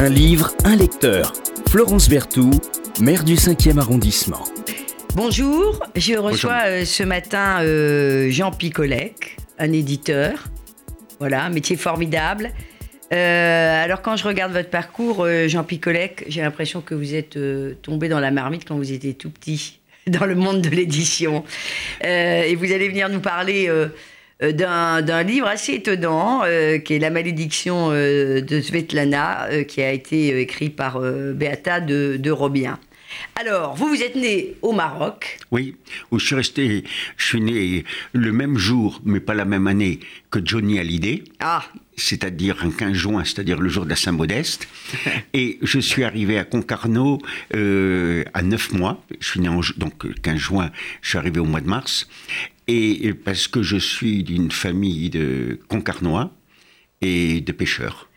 Un livre, un lecteur. Florence Berthoud, maire du 5e arrondissement. Bonjour, je reçois euh, ce matin euh, Jean Picolec, un éditeur. Voilà, un métier formidable. Euh, alors quand je regarde votre parcours, Jean Picolec, j'ai l'impression que vous êtes tombé dans la marmite quand vous étiez tout petit dans le monde de l'édition. et vous allez venir nous parler euh, d'un livre assez étonnant, euh, qui est La malédiction euh, de Svetlana, qui a été écrit par Beata de, de Robien. Alors, vous, vous êtes né au Maroc. Oui, où je suis resté, je suis né le même jour, mais pas la même année, que Johnny Hallyday. Ah c'est-à-dire un 15 juin, c'est-à-dire le jour de la Saint-Modeste. et je suis arrivé à Concarneau à 9 mois. Je suis né en, donc 15 juin, je suis arrivé au mois de mars et parce que je suis d'une famille de Concarnois et de pêcheurs.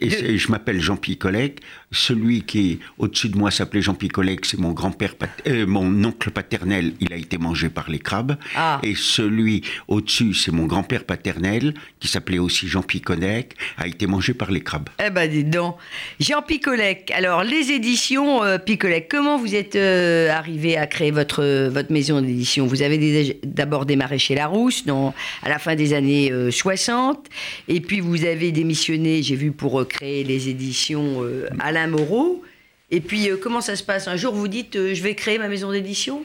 Et je m'appelle Jean-Pierre Collègue. Celui qui est au-dessus de moi s'appelait Jean-Pierre Collègue, c'est mon grand-père, euh, mon oncle paternel, il a été mangé par les crabes. Ah. Et celui au-dessus, c'est mon grand-père paternel, qui s'appelait aussi Jean-Pierre Collègue, a été mangé par les crabes. Eh ben, dis donc. Jean Picolec, alors les éditions euh, Picolec, comment vous êtes euh, arrivé à créer votre, votre maison d'édition? Vous avez d'abord démarré chez Larousse dans, à la fin des années 60, et puis vous avez démissionné, j'ai vu pour créer les éditions euh, Et puis, euh, comment ça se passe? Un jour, vous dites, euh, je vais créer ma maison d'édition?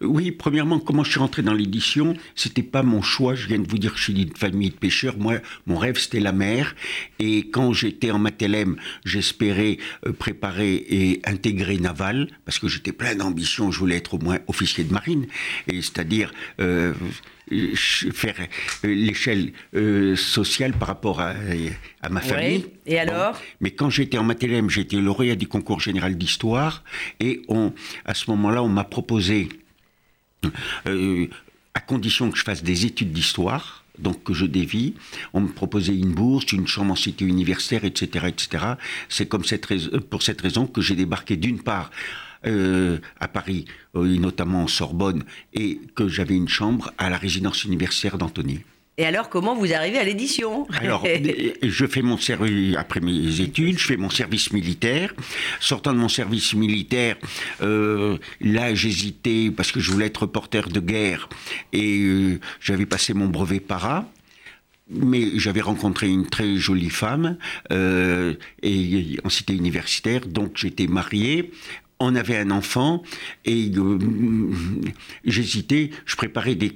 Oui, premièrement, comment je suis rentré dans l'édition C'était pas mon choix. Je viens de vous dire que je suis d'une famille de pêcheurs. Moi, mon rêve, c'était la mer. Et quand j'étais en Matélème, j'espérais préparer et intégrer Naval, parce que j'étais plein d'ambition. Je voulais être au moins officier de marine. Et c'est-à-dire faire euh, l'échelle euh, sociale par rapport à, ma famille. Et alors? Mais quand j'étais en Matélème, j'étais lauréat du concours général d'histoire et on, à ce moment-là, on m'a proposé, euh, à condition que je fasse des études d'histoire, donc que je dévie. On me proposait une bourse, une chambre en cité universitaire, etc., etc. C'est cette pour cette raison que j'ai débarqué d'une part euh, à Paris, euh, notamment en Sorbonne, et que j'avais une chambre à la résidence universitaire d'Antony. Et alors, comment vous arrivez à l'édition? Alors, je fais mon service, après mes études, je fais mon service militaire. Sortant de mon service militaire, euh, là, j'hésitais parce que je voulais être reporter de guerre et j'avais passé mon brevet para mais j'avais rencontré une très jolie femme euh, et en cité universitaire, donc j'étais marié on avait un enfant et euh, j'hésitais, je préparais des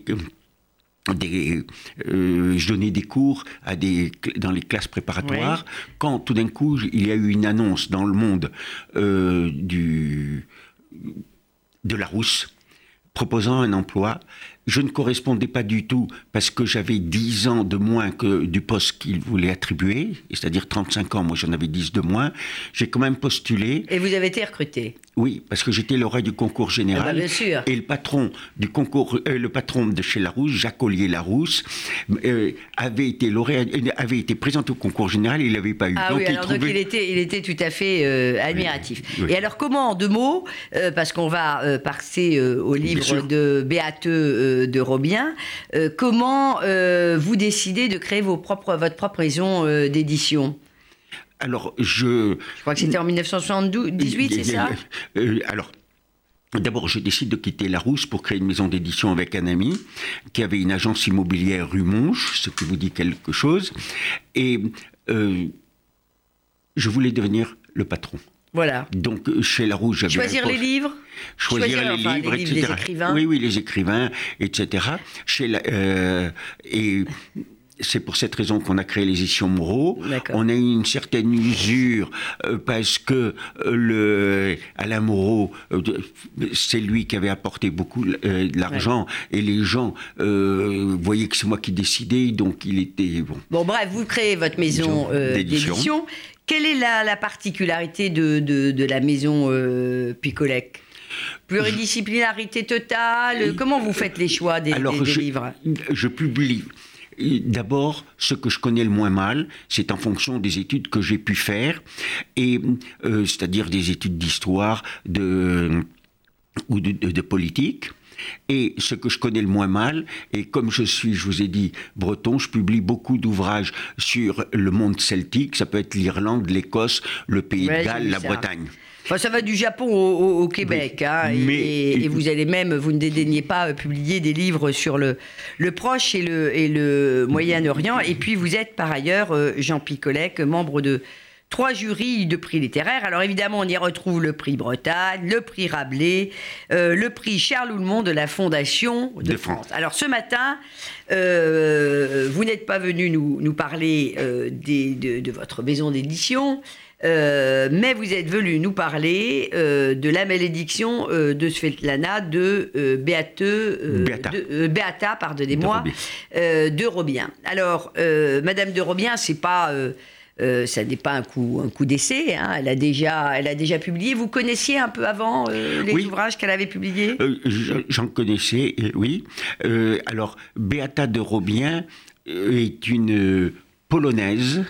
des, euh, je donnais des cours à des, dans les classes préparatoires, quand tout d'un coup il y a eu une annonce dans le monde euh, du, de la rousse proposant un emploi. Je ne correspondais pas du tout parce que j'avais 10 ans de moins que du poste qu'il voulait attribuer, c'est-à-dire 35 ans, moi j'en avais 10 de moins. J'ai quand même postulé. Et vous avez été recruté? Oui, parce que j'étais lauréat du concours général. Ah bah, bien sûr. Et le patron du concours, euh, le patron de chez Larousse, Jacques Ollier Larousse, euh, avait été lauréat, euh, avait été présenté au concours général, il n'avait pas eu. Ah oui, alors donc il était, il était tout à fait admiratif. Et alors comment, en deux mots, parce qu'on va passer au livre de Béateux de Robien, comment vous décidez de créer vos propres, votre propre maison d'édition? Alors, je. Je crois que c'était en 1978, c'est ça? Euh, Alors. D'abord, je décide de quitter la Rousse pour créer une maison d'édition avec un ami qui avait une agence immobilière rue Monge, ce qui vous dit quelque chose. Et euh, je voulais devenir le patron. Voilà. Donc chez La Rouge, j'avais choisir les livres, choisir, les, livres, les, etc. les écrivains. Oui, oui, les écrivains, etc. Chez la, euh, et c'est pour cette raison qu'on a créé les éditions Moreau. On a eu une certaine usure euh, parce que euh, le Alain Moreau, euh, c'est lui qui avait apporté beaucoup d'argent et les gens voyaient que c'est moi qui décidais, donc il était bon. Bon, bref, vous créez votre maison d'édition. Quelle est la, particularité de, la maison Picolec? Pluridisciplinarité totale? Comment vous faites les choix des, Alors, des livres? Je publie. D'abord, ce que je connais le moins mal, c'est en fonction des études que j'ai pu faire, et euh, c'est-à-dire des études d'histoire, de ou de, politique. Et ce que je connais le moins mal. Et comme je suis, je vous ai dit, breton, je publie beaucoup d'ouvrages sur le monde celtique. Ça peut être l'Irlande, l'Écosse, le Pays de Galles, la Bretagne. Enfin, ça va du Japon au, Québec. Hein, et, vous allez même, vous ne dédaignez pas euh, publier des livres sur le, le Proche et le, et le Moyen-Orient. Et puis vous êtes par ailleurs, euh, Jean Picolec, membre de trois jurys de prix littéraires. Alors évidemment, on y retrouve le prix Bretagne, le prix Rabelais, euh, le prix Charles Houlmont de la Fondation de, France. Alors ce matin, euh, vous n'êtes pas venu nous, nous parler euh, de, votre maison d'édition. mais vous êtes venu nous parler de la malédiction de Svetlana de Beata. De, Beata pardonnez-moi, de Robien. Alors, Madame de Robien, c'est pas euh, ça n'est pas un coup, un coup d'essai. Hein. Elle, a déjà, elle a déjà publié. Vous connaissiez un peu avant euh, les ouvrages qu'elle avait publiés? Euh, J'en connaissais, oui. alors, Beata de Robien est une Polonaise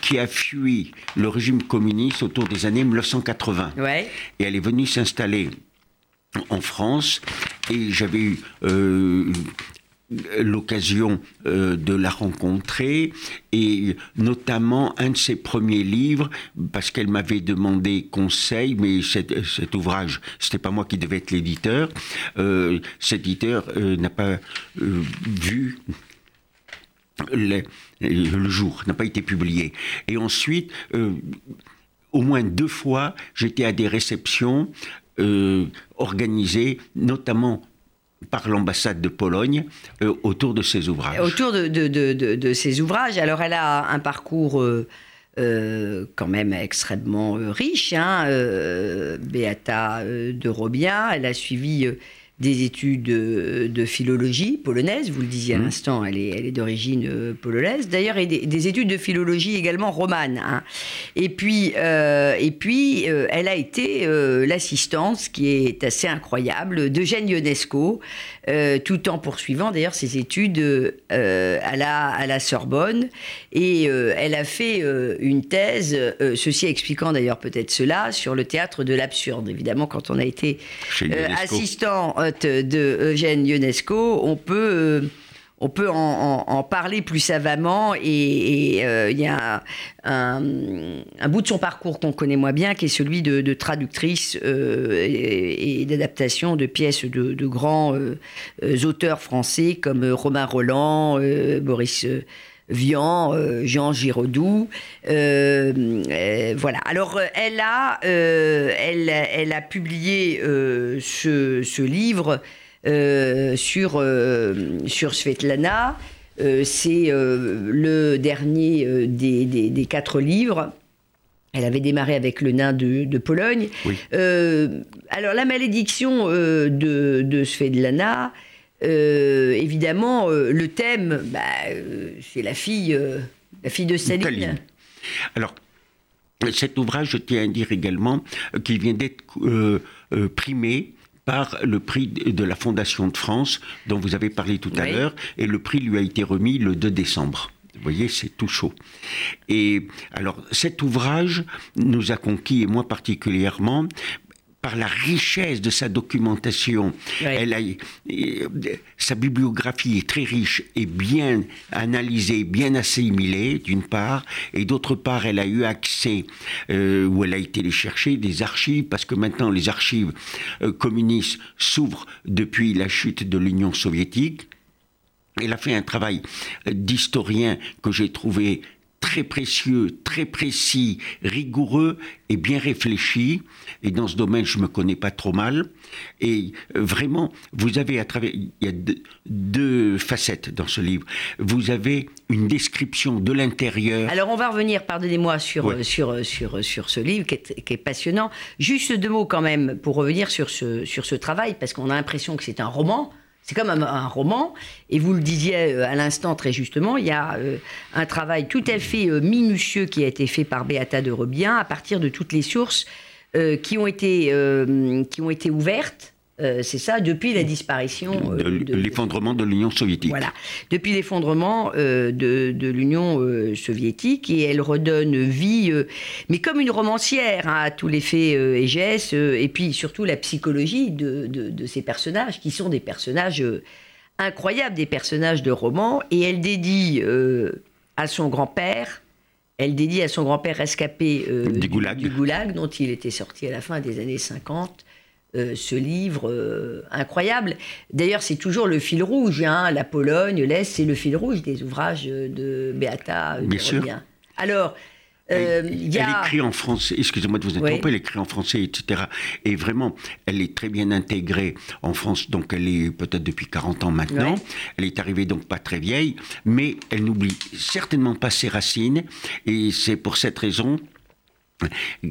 qui a fui le régime communiste autour des années 1980. Ouais. Et elle est venue s'installer en France et j'avais eu l'occasion euh, de la rencontrer et notamment un de ses premiers livres parce qu'elle m'avait demandé conseil mais cet, cet ouvrage c'était pas moi qui devais être l'éditeur euh, cet éditeur euh, n'a pas vu le, le jour n'a pas été publié. Et ensuite au moins deux fois j'étais à des réceptions organisées notamment par l'ambassade de Pologne euh, autour de ses ouvrages. Autour de, de, de, ses ouvrages. Alors elle a un parcours euh, euh, quand même extrêmement riche, hein, Beata de Robien. Elle a suivi des études de, philologie polonaise, vous le disiez à mmh. l'instant, elle est, elle est d'origine euh, polonaise. D'ailleurs, et des, études de philologie également romane. Hein. Et puis, euh, et puis euh, elle a été l'assistance, qui est assez incroyable, d'Eugène Ionesco, tout en poursuivant d'ailleurs ses études à, la, à la Sorbonne. Et elle a fait une thèse, ceci expliquant d'ailleurs peut-être cela, sur le théâtre de l'absurde. Évidemment, quand on a été assistant de Eugène Ionesco, on peut euh, en, parler plus savamment et euh, il y a un, bout de son parcours qu'on connaît moins bien qui est celui de, traductrice euh, et, d'adaptation de pièces de, grands auteurs français comme Romain Roland, Boris Vian, Jean Giraudoux. voilà. Alors, elle a, elle, elle, a publié ce, ce, livre euh, sur, euh, sur Svetlana. Euh, c'est le dernier des, des, quatre livres. Elle avait démarré avec le nain de, de Pologne. alors la malédiction de, de Svetlana, évidemment, le thème, bah, c'est la fille, la fille de Staline. Alors, cet ouvrage, je tiens à dire également qu'il vient d'être primé par le prix de la Fondation de France dont vous avez parlé tout à l'heure, et le prix lui a été remis le 2 décembre. Vous voyez, c'est tout chaud. Et alors, cet ouvrage nous a conquis, et moi particulièrement, par la richesse de sa documentation. Elle a, euh, sa bibliographie est très riche et bien analysée, bien assimilée, d'une part, et d'autre part, elle a eu accès, euh, où elle a été les chercher, des archives, parce que maintenant les archives euh, communistes s'ouvrent depuis la chute de l'Union soviétique. Elle a fait un travail d'historien que j'ai trouvé très précieux, très précis, rigoureux et bien réfléchi. Et dans ce domaine, je me connais pas trop mal. Et euh, vraiment, vous avez à travers, il y a deux, facettes dans ce livre. Vous avez une description de l'intérieur. Alors on va revenir, pardonnez-moi, sur, sur, sur, sur ce livre qui est, qui est, passionnant. Juste deux mots quand même pour revenir sur ce, sur ce travail, parce qu'on a l'impression que c'est un roman. C'est comme un, roman, et vous le disiez euh, à l'instant très justement, il y a euh, un travail tout à fait euh, minutieux qui a été fait par Beata de Rebien à partir de toutes les sources qui, ont été, qui ont été ouvertes Euh, c'est ça, depuis la disparition. de, l'effondrement de l'Union soviétique. Voilà, depuis l'effondrement de, de l'Union soviétique, et elle redonne vie, mais comme une romancière, hein, à tous les faits et gestes, et puis surtout la psychologie de, de, ces personnages, qui sont des personnages incroyables, des personnages de romans, et elle dédie à son grand-père, elle dédie à son grand-père rescapé du, goulag. dont il était sorti à la fin des années 50. Euh, ce livre euh, incroyable. D'ailleurs, c'est toujours le fil rouge. Hein. La Pologne, l'Est, c'est le fil rouge des ouvrages de Beata. Bien sûr. Alors, euh, elle, écrit en français, excusez-moi de vous interrompre, elle écrit en français, etc. Et vraiment, elle est très bien intégrée en France, donc elle est peut-être depuis 40 ans maintenant. Elle est arrivée donc pas très vieille, mais elle n'oublie certainement pas ses racines, et c'est pour cette raison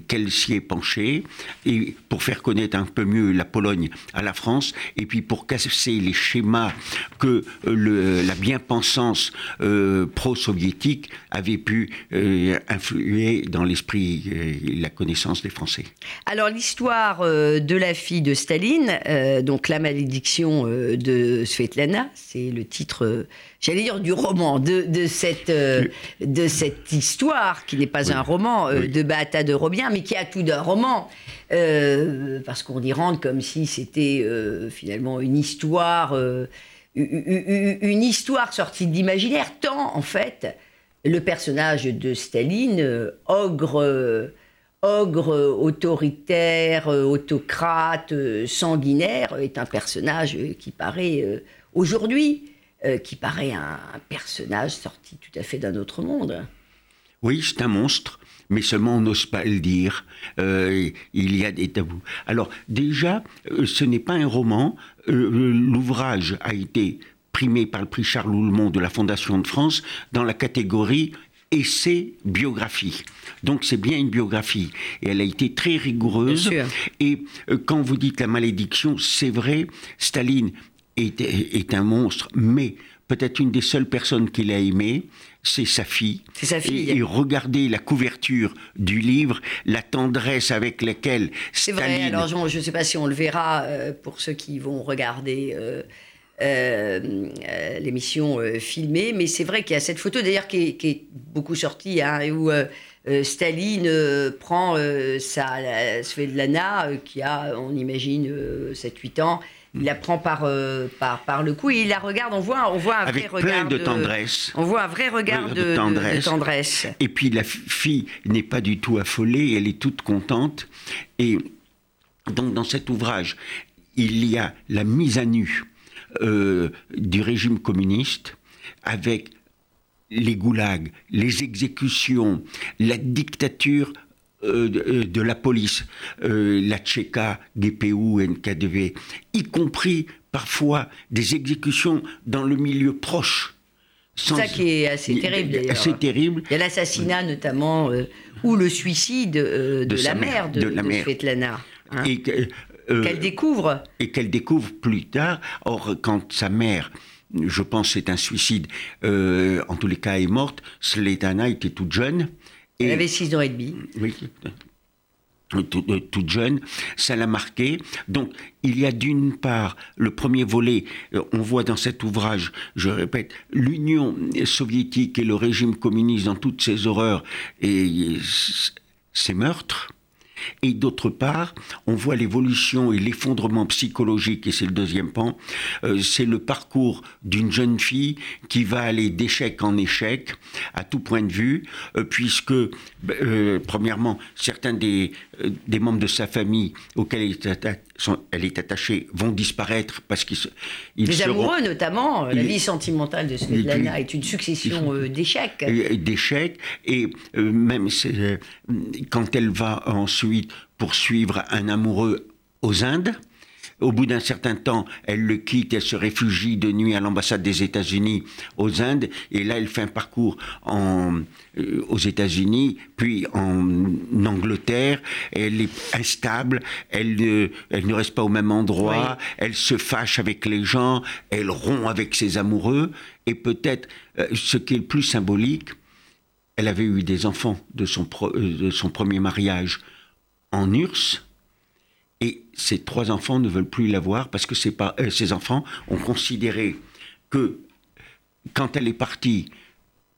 qu'elle s'y est penchée, et pour faire connaître un peu mieux la Pologne à la France, et puis pour casser les schémas que euh, le, la bien-pensance euh, pro-soviétique avait pu euh, influer dans l'esprit et la connaissance des Français. Alors l'histoire de la fille de Staline, donc la malédiction de Svetlana, c'est le titre j'allais dire du roman, de, de cette, euh, de cette histoire, qui n'est pas un roman euh, de De Robien, mais qui a tout d'un roman. Euh, parce qu'on y rentre comme si c'était finalement une histoire, une histoire sortie de l'imaginaire, tant en fait le personnage de Staline, ogre ogre autoritaire, autocrate, sanguinaire, est un personnage qui paraît aujourd'hui euh, qui paraît un, personnage sorti tout à fait d'un autre monde. Oui, c'est un monstre, mais seulement on n'ose pas le dire. Euh, il y a des tabous. Alors déjà, euh, ce n'est pas un roman. L'ouvrage a été primé par le prix Charles Houlmont de la Fondation de France dans la catégorie essai biographie. Donc c'est bien une biographie. Et elle a été très rigoureuse. Et quand vous dites la malédiction, c'est vrai, Staline est, un monstre, mais peut-être une des seules personnes qu'il a aimées, c'est sa fille. C'est sa fille. Et, regardez la couverture du livre, la tendresse avec laquelle C'est vrai, alors je ne sais pas si on le verra euh, pour ceux qui vont regarder euh, euh, l'émission filmée, mais c'est vrai qu'il y a cette photo d'ailleurs qui, est beaucoup sortie, hein, où Staline prend sa Svetlana, qui a, on imagine, 7-8 ans, il la prend par, euh, par, par le cou et il la regarde. On voit, on voit un Avec vrai regard de, tendresse. On voit un vrai regard de, tendresse. Et puis la fille n'est pas du tout affolée, elle est toute contente. Et donc dans cet ouvrage, il y a la mise à nu euh, du régime communiste avec les goulags, les exécutions, la dictature euh, euh, de, la police, euh, la Tchéka, GPU, NKDV, y compris parfois des exécutions dans le milieu proche. C'est ça qui est assez terrible. Assez terrible. Il y a l'assassinat notamment, ou le suicide de, la mère de, la mère. Svetlana. Hein. qu'elle découvre. Et qu'elle découvre plus tard. Or, quand sa mère je pense c'est un suicide, en tous les cas est morte. Svetlana était toute jeune. Elle avait 6 ans et demi. Oui, euh, toute jeune, ça l'a marqué. Donc, il y a d'une part le premier volet, euh, on voit dans cet ouvrage, je répète, l'Union soviétique et le régime communiste dans toutes ses horreurs et ses meurtres. Et d'autre part, on voit l'évolution et l'effondrement psychologique, et c'est le deuxième pan, euh, c'est le parcours d'une jeune fille qui va aller d'échec en échec, à tout point de vue, euh, puisque, euh, premièrement, certains des, des membres de sa famille auxquels elle est, attachée vont disparaître parce qu'ils Les amoureux, notamment, la vie sentimentale de Svetlana est une succession d'échecs. D'échecs, et même quand elle va ensuite poursuivre un amoureux aux Indes. Au bout d'un certain temps, elle le quitte, elle se réfugie de nuit à l'ambassade des États-Unis aux Indes, et là, elle fait un parcours en, euh, aux États-Unis, puis en Angleterre. Elle est instable, elle ne, elle ne reste pas au même endroit, elle se fâche avec les gens, elle rompt avec ses amoureux, et peut-être euh, ce qui est le plus symbolique, elle avait eu des enfants de son, euh, de son premier mariage en URSS. Et ces trois enfants ne veulent plus la voir parce que pas, euh, ces enfants ont considéré que quand elle est partie,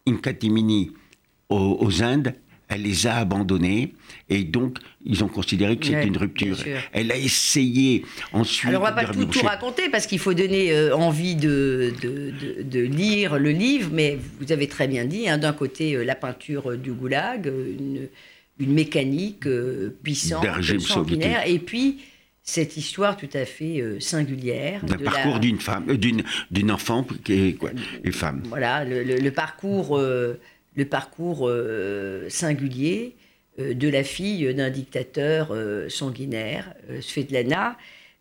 Inkatimini, aux, aux Indes, elle les a abandonnés et donc ils ont considéré que c'était une rupture. Elle a essayé ensuite. Alors on va pas tout, tout raconter parce qu'il faut donner euh, envie de, de, de- de lire le livre, mais vous avez très bien dit, hein, d'un côté euh, la peinture euh, du goulag, une, une mécanique euh, puissante, sanguinaire, et puis cette histoire tout à fait euh, singulière. D'un de parcours la- d'une femme, euh, d'une d'une enfant qui est quoi, et femme. Voilà, le, le- le parcours, euh, le parcours euh, singulier euh, de la fille d'un dictateur euh, sanguinaire, euh, Svetlana,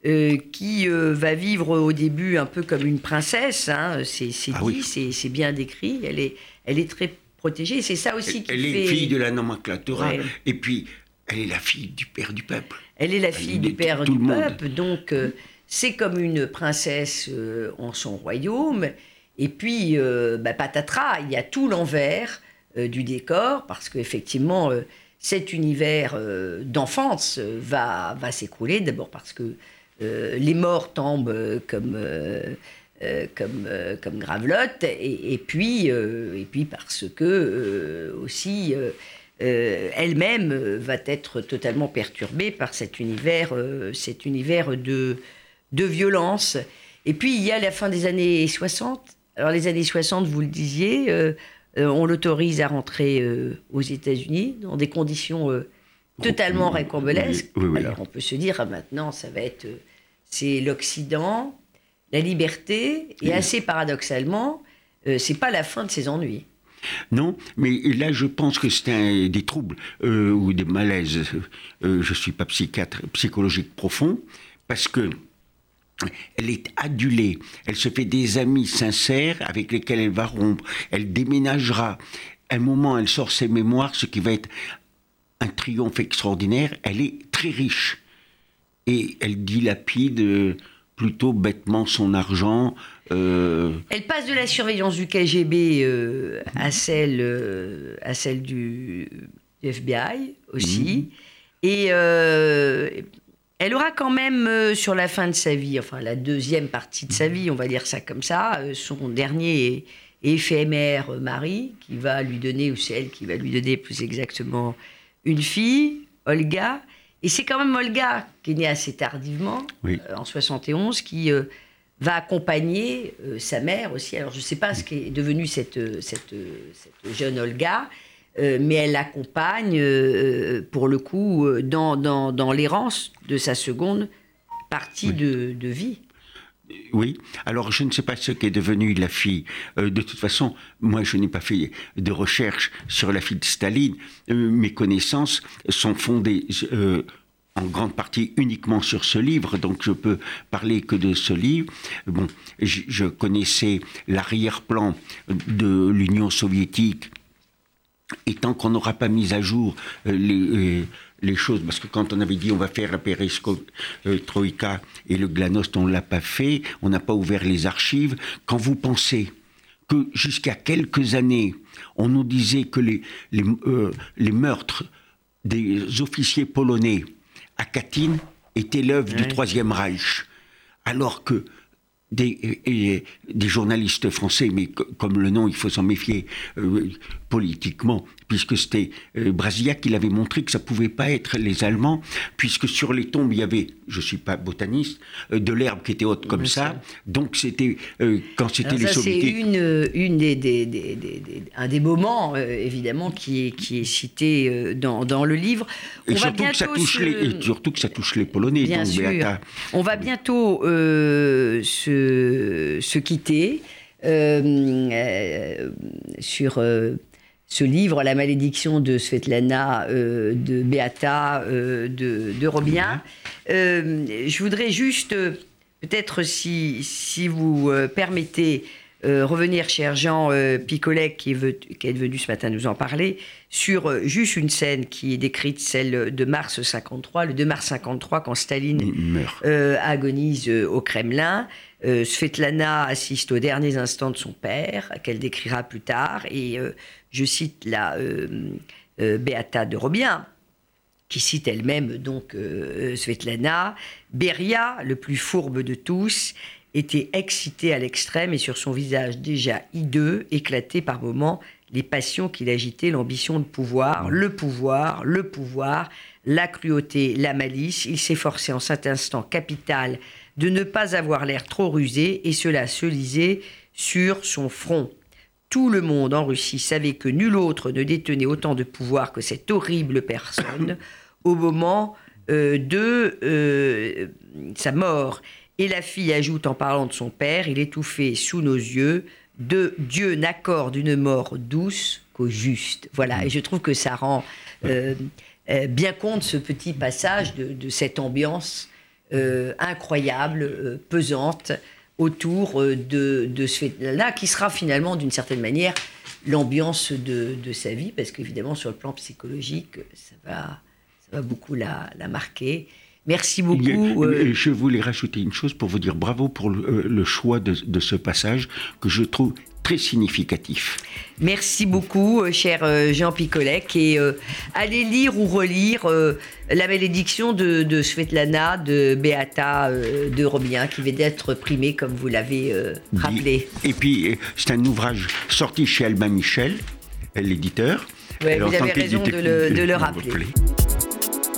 euh, qui euh, va vivre au début un peu comme une princesse. hein, c'est c'est Ah dit, oui. c'est- c'est bien décrit. Elle est, elle est très protégée. C'est ça aussi qui Elle fait. est fille de la nomenclatura Ouais. et puis elle est la fille du père du peuple. Elle est la fille du père du peuple, donc euh, c'est comme une princesse euh, en son royaume. Et puis, euh, bah, patatras, il y a tout l'envers du décor, parce qu'effectivement, cet univers d'enfance va, va s'écrouler, d'abord parce que les morts tombent comme... euh, comme, euh, comme gravelotte, et, et puis, euh, et puis parce que euh, aussi elle-même va être totalement perturbée par cet univers, cet univers de, de violence. Et puis il y a la fin des années 60. Alors les années 60, vous le disiez, on l'autorise à rentrer aux États-Unis dans des conditions totalement Oui, racambolesques. oui, oui. Alors on peut se dire ah, maintenant ça va être, c'est l'Occident, la liberté, et assez paradoxalement, euh, c'est pas la fin de ses ennuis. Non, mais là, je pense que c'est des troubles euh, ou des malaises. Euh, je suis pas psychiatre, psychologique profond, parce que elle est adulée. Elle se fait des amis sincères avec lesquels elle va rompre. Elle déménagera. À un moment, elle sort ses mémoires, ce qui va être un triomphe extraordinaire. Elle est très riche et elle dilapide plutôt bêtement son argent. euh, Elle passe de la surveillance du KGB euh, à celle, euh, à celle du, du FBI aussi. Et euh, elle aura quand même, sur la fin de sa vie, enfin la deuxième partie de sa vie, on va dire ça comme ça, son dernier et, et éphémère mari, qui va lui donner, ou c'est elle qui va lui donner plus exactement, une fille, Olga. Et c'est quand même Olga, qui est née assez tardivement, Oui. euh, en 71, qui euh, va accompagner euh, sa mère aussi. Alors je ne sais pas ce qu'est devenue cette, cette, cette jeune Olga, mais elle l'accompagne pour le coup dans, dans, dans l'errance de sa seconde partie de, de vie. Oui, alors je ne sais pas ce qu'est devenue la fille. Euh, de toute façon, moi je n'ai pas fait de recherche sur la fille de Staline. Euh, mes connaissances sont fondées euh, en grande partie uniquement sur ce livre, donc je peux parler que de ce livre. Bon, je, connaissais l'arrière-plan de l'Union soviétique et tant qu'on n'aura pas mis à jour les, les choses, parce que quand on avait dit on va faire la perestroïka et le glanost, on ne l'a pas fait, on n'a pas ouvert les archives, quand vous pensez que jusqu'à quelques années, on nous disait que les, les, euh, les meurtres des officiers polonais à Katyn étaient l'œuvre du. Troisième Reich, alors que des, et- des journalistes français, mais co- comme le nom, il faut s'en méfier euh, politiquement, puisque c'était euh, Brasillac qui l'avait montré que ça pouvait pas être les Allemands, puisque sur les tombes, il y avait, je suis pas botaniste, euh, de l'herbe qui était haute comme ça. Donc c'était, euh, quand c'était les ça, c'est soviétiques... une, une des, un des moments, évidemment, qui est, qui est cité dans, dans le livre. Et On va surtout, que ça touche se- les, et surtout que ça touche les Polonais, Bien donc sûr. On va bientôt se, se quitter euh, euh, sur euh, ce livre, La malédiction de Svetlana, euh, de Beata, euh, de, de Robien. Euh, je voudrais juste, peut-être si, si vous permettez, euh, revenir, cher Jean euh, Picolet, qui est, ve- qui est venu ce matin nous en parler, sur euh, juste une scène qui est décrite, celle de mars 53, le 2 mars 53, quand Staline agonise au Kremlin. Svetlana assiste aux derniers instants de son père, qu'elle décrira plus tard. Et je cite la Beata de Robien. qui cite elle-même donc Svetlana. Beria, le plus fourbe de tous, était excité à l'extrême et sur son visage déjà hideux, éclaté par moments les passions qui l'agitaient, l'ambition de pouvoir, le pouvoir, le pouvoir, la cruauté, la malice. Il s'efforçait en cet instant capital de ne pas avoir l'air trop rusé et cela se lisait sur son front. Tout le monde en Russie savait que nul autre ne détenait autant de pouvoir que cette horrible personne au moment euh, de euh, sa mort. Et la fille ajoute en parlant de son père, il étouffait sous nos yeux, de Dieu n'accorde une mort douce qu'au juste. Voilà, et je trouve que ça rend euh, bien compte ce petit passage de, cette ambiance incroyable, pesante, autour de, de ce fait-là, qui sera finalement d'une certaine manière l'ambiance de, sa vie, parce qu'évidemment sur le plan psychologique, ça va beaucoup la, marquer. Merci beaucoup. Euh, je voulais rajouter une chose pour vous dire bravo pour le, euh, choix de, ce passage que je trouve très significatif. Merci beaucoup, euh, cher Jean Picolec. Et allez lire ou relire La malédiction de, Svetlana, de Beata de Robien, qui vient d'être primée, comme vous l'avez rappelé. Et puis, c'est un ouvrage sorti chez Albin Michel, l'éditeur. vous avez raison de le rappeler.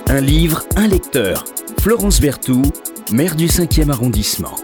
Un livre, un lecteur. Florence Berthoud, maire du 5e arrondissement.